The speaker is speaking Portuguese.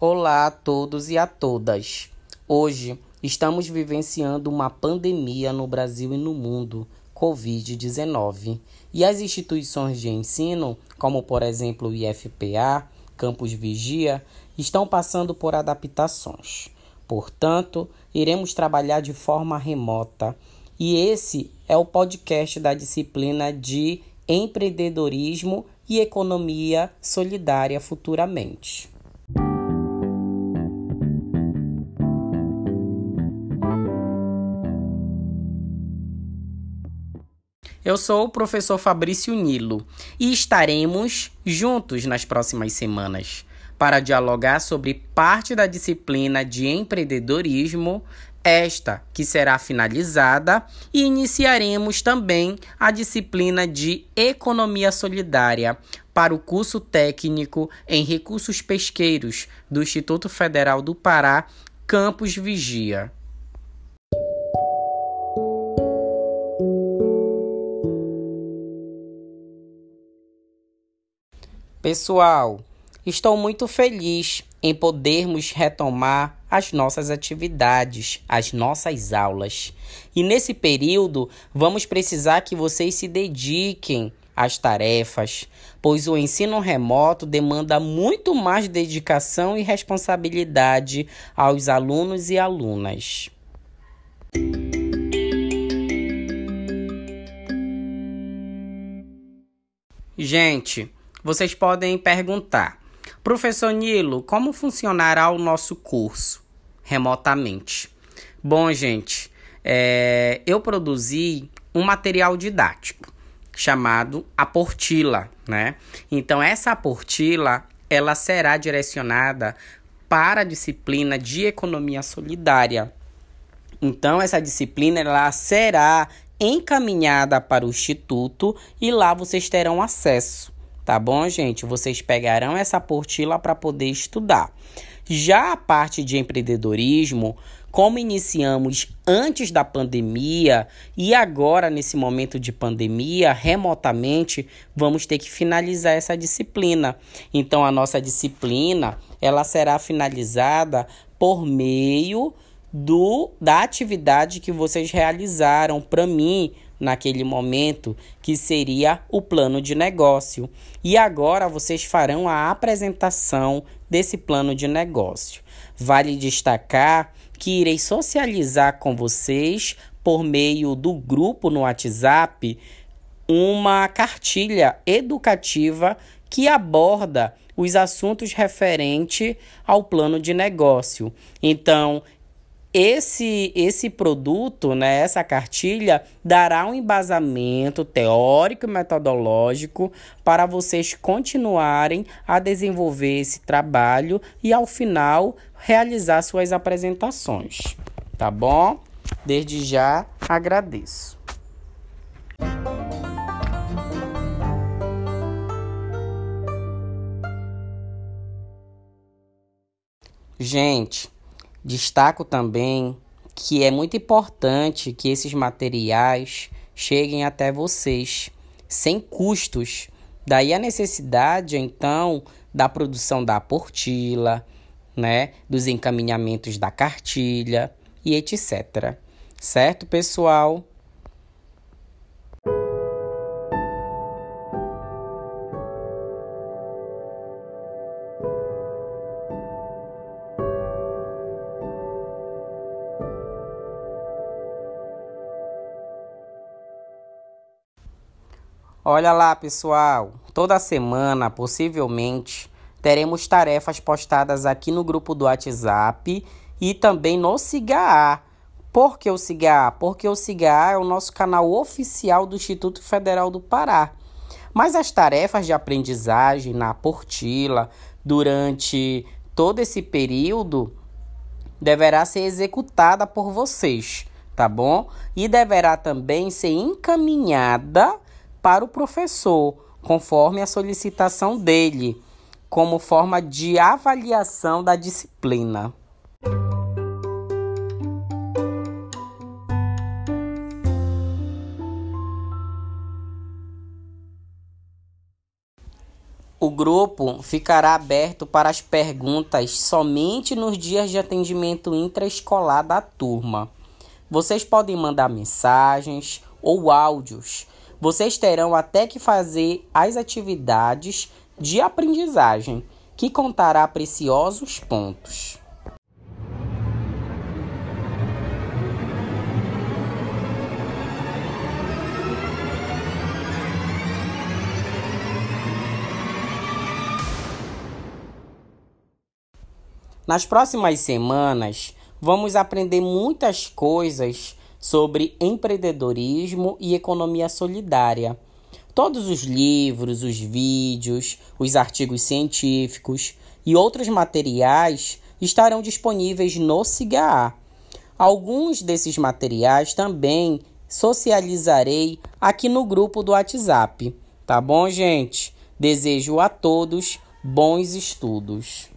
Olá a todos e a todas. Hoje estamos vivenciando uma pandemia no Brasil e no mundo, Covid-19, e as instituições de ensino, como por exemplo o IFPA, Campus Vigia, estão passando por adaptações. Portanto, iremos trabalhar de forma remota, e esse é o podcast da disciplina de empreendedorismo e economia solidária futuramente. Eu sou o professor Fabrício Nilo e estaremos juntos nas próximas semanas para dialogar sobre parte da disciplina de empreendedorismo, esta que será finalizada, e iniciaremos também a disciplina de economia solidária para o curso técnico em recursos pesqueiros do Instituto Federal do Pará, Campus Vigia. Pessoal, estou muito feliz em podermos retomar as nossas atividades, as nossas aulas. E nesse período, vamos precisar que vocês se dediquem às tarefas, pois o ensino remoto demanda muito mais dedicação e responsabilidade aos alunos e alunas. Gente, vocês podem perguntar: Professor Nilo, como funcionará o nosso curso remotamente? Bom, gente, é, eu produzi um material didático chamado Aportila, né? Então, essa Aportila ela será direcionada para a disciplina de economia solidária. Então, essa disciplina ela será encaminhada para o instituto e lá vocês terão acesso tá bom, gente? Vocês pegarão essa apostila para poder estudar. Já a parte de empreendedorismo, como iniciamos antes da pandemia e agora nesse momento de pandemia, remotamente, vamos ter que finalizar essa disciplina. Então a nossa disciplina, ela será finalizada por meio do da atividade que vocês realizaram para mim naquele momento, que seria o plano de negócio. E agora vocês farão a apresentação desse plano de negócio. Vale destacar que irei socializar com vocês por meio do grupo no WhatsApp uma cartilha educativa que aborda os assuntos referentes ao plano de negócio. Então, esse esse produto, né, essa cartilha dará um embasamento teórico e metodológico para vocês continuarem a desenvolver esse trabalho e ao final realizar suas apresentações, tá bom? Desde já agradeço. Gente, Destaco também que é muito importante que esses materiais cheguem até vocês sem custos. Daí a necessidade, então, da produção da portila, né, dos encaminhamentos da cartilha e etc. Certo, pessoal? Olha lá, pessoal, toda semana, possivelmente, teremos tarefas postadas aqui no grupo do WhatsApp e também no SIGA. Por que o SIGA? Porque o SIGA é o nosso canal oficial do Instituto Federal do Pará. Mas as tarefas de aprendizagem na Portila durante todo esse período deverá ser executada por vocês, tá bom? E deverá também ser encaminhada para o professor, conforme a solicitação dele, como forma de avaliação da disciplina. O grupo ficará aberto para as perguntas somente nos dias de atendimento intraescolar da turma. Vocês podem mandar mensagens ou áudios. Vocês terão até que fazer as atividades de aprendizagem, que contará preciosos pontos. Nas próximas semanas, vamos aprender muitas coisas sobre empreendedorismo e economia solidária. Todos os livros, os vídeos, os artigos científicos e outros materiais estarão disponíveis no CIGA. Alguns desses materiais também socializarei aqui no grupo do WhatsApp. Tá bom, gente? Desejo a todos bons estudos.